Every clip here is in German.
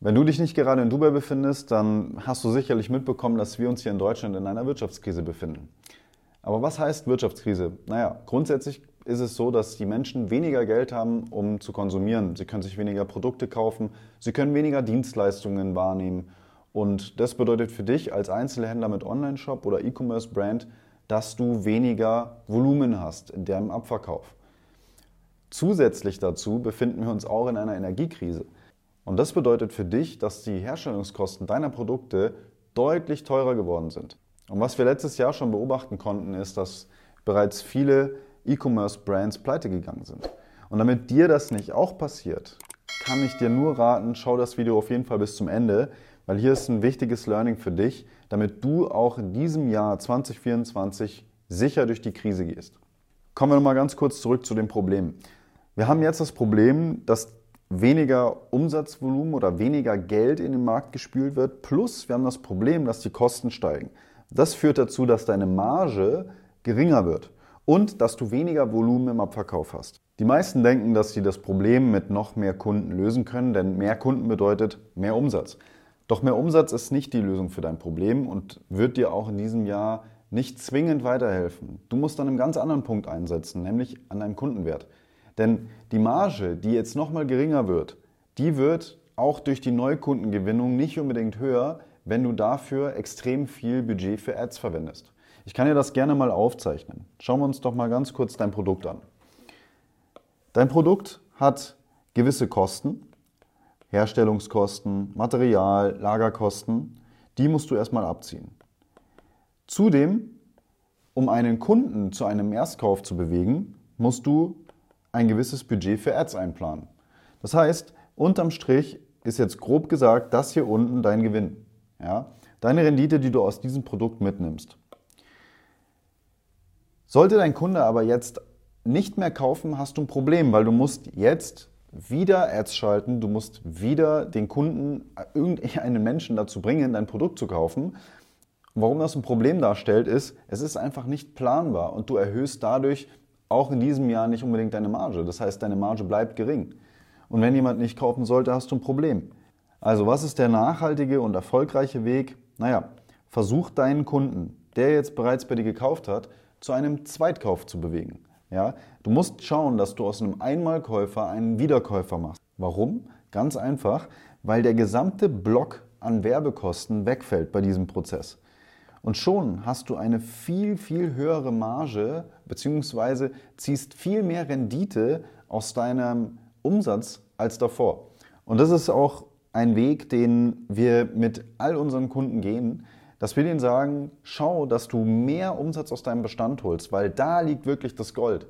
Wenn du dich nicht gerade in Dubai befindest, dann hast du sicherlich mitbekommen, dass wir uns hier in Deutschland in einer Wirtschaftskrise befinden. Aber was heißt Wirtschaftskrise? Naja, grundsätzlich ist es so, dass die Menschen weniger Geld haben, um zu konsumieren. Sie können sich weniger Produkte kaufen, sie können weniger Dienstleistungen wahrnehmen. Und das bedeutet für dich als Einzelhändler mit Online-Shop oder E-Commerce-Brand, dass du weniger Volumen hast in deinem Abverkauf. Zusätzlich dazu befinden wir uns auch in einer Energiekrise. Und das bedeutet für dich, dass die Herstellungskosten deiner Produkte deutlich teurer geworden sind. Und was wir letztes Jahr schon beobachten konnten, ist, dass bereits viele E-Commerce-Brands pleite gegangen sind. Und damit dir das nicht auch passiert, kann ich dir nur raten, schau das Video auf jeden Fall bis zum Ende, weil hier ist ein wichtiges Learning für dich, damit du auch in diesem Jahr 2024 sicher durch die Krise gehst. Kommen wir nochmal ganz kurz zurück zu dem Problem. Wir haben jetzt das Problem, dass weniger Umsatzvolumen oder weniger Geld in den Markt gespült wird. Plus wir haben das Problem, dass die Kosten steigen. Das führt dazu, dass deine Marge geringer wird und dass du weniger Volumen im Abverkauf hast. Die meisten denken, dass sie das Problem mit noch mehr Kunden lösen können, denn mehr Kunden bedeutet mehr Umsatz. Doch mehr Umsatz ist nicht die Lösung für dein Problem und wird dir auch in diesem Jahr nicht zwingend weiterhelfen. Du musst an einem ganz anderen Punkt einsetzen, nämlich an deinem Kundenwert. Denn die Marge, die jetzt nochmal geringer wird, die wird auch durch die Neukundengewinnung nicht unbedingt höher, wenn du dafür extrem viel Budget für Ads verwendest. Ich kann dir das gerne mal aufzeichnen. Schauen wir uns doch mal ganz kurz dein Produkt an. Dein Produkt hat gewisse Kosten, Herstellungskosten, Material, Lagerkosten, die musst du erstmal abziehen. Zudem, um einen Kunden zu einem Erstkauf zu bewegen, musst du ein gewisses Budget für Ads einplanen. Das heißt, unterm Strich ist jetzt grob gesagt das hier unten dein Gewinn. Ja? Deine Rendite, die du aus diesem Produkt mitnimmst. Sollte dein Kunde aber jetzt nicht mehr kaufen, hast du ein Problem, weil du musst jetzt wieder Ads schalten, du musst wieder den Kunden, irgendeinen Menschen dazu bringen, dein Produkt zu kaufen. Warum das ein Problem darstellt, ist, es ist einfach nicht planbar und du erhöhst dadurch auch in diesem Jahr nicht unbedingt deine Marge. Das heißt, deine Marge bleibt gering. Und wenn jemand nicht kaufen sollte, hast du ein Problem. Also was ist der nachhaltige und erfolgreiche Weg? Naja, versuch deinen Kunden, der jetzt bereits bei dir gekauft hat, zu einem Zweitkauf zu bewegen. Ja, du musst schauen, dass du aus einem Einmalkäufer einen Wiederkäufer machst. Warum? Ganz einfach, weil der gesamte Block an Werbekosten wegfällt bei diesem Prozess. Und schon hast du eine viel, viel höhere Marge bzw. ziehst viel mehr Rendite aus deinem Umsatz als davor. Und das ist auch ein Weg, den wir mit all unseren Kunden gehen, dass wir denen sagen, schau, dass du mehr Umsatz aus deinem Bestand holst, weil da liegt wirklich das Gold.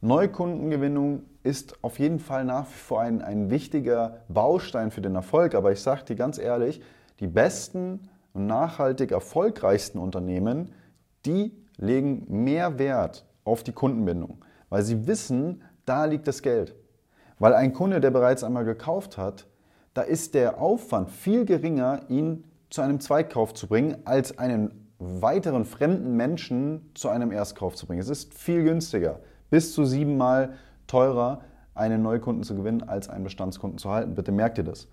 Neukundengewinnung ist auf jeden Fall nach wie vor ein, ein wichtiger Baustein für den Erfolg, aber ich sage dir ganz ehrlich, die besten und nachhaltig erfolgreichsten Unternehmen, die legen mehr Wert auf die Kundenbindung, weil sie wissen, da liegt das Geld. Weil ein Kunde, der bereits einmal gekauft hat, da ist der Aufwand viel geringer, ihn zu einem Zweitkauf zu bringen, als einen weiteren fremden Menschen zu einem Erstkauf zu bringen. Es ist viel günstiger, bis zu siebenmal teurer, einen Neukunden zu gewinnen, als einen Bestandskunden zu halten. Bitte merkt ihr das.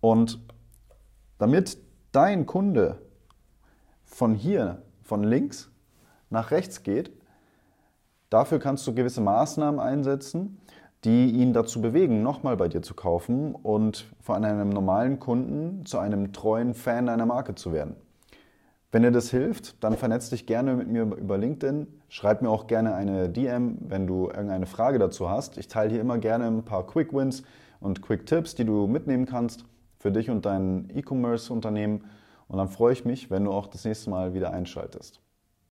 Und damit dein Kunde von hier, von links nach rechts geht, dafür kannst du gewisse Maßnahmen einsetzen, die ihn dazu bewegen, nochmal bei dir zu kaufen und von einem normalen Kunden zu einem treuen Fan deiner Marke zu werden. Wenn dir das hilft, dann vernetz dich gerne mit mir über LinkedIn. Schreib mir auch gerne eine DM, wenn du irgendeine Frage dazu hast. Ich teile hier immer gerne ein paar Quick Wins und Quick Tipps, die du mitnehmen kannst für dich und dein E-Commerce-Unternehmen. Und dann freue ich mich, wenn du auch das nächste Mal wieder einschaltest.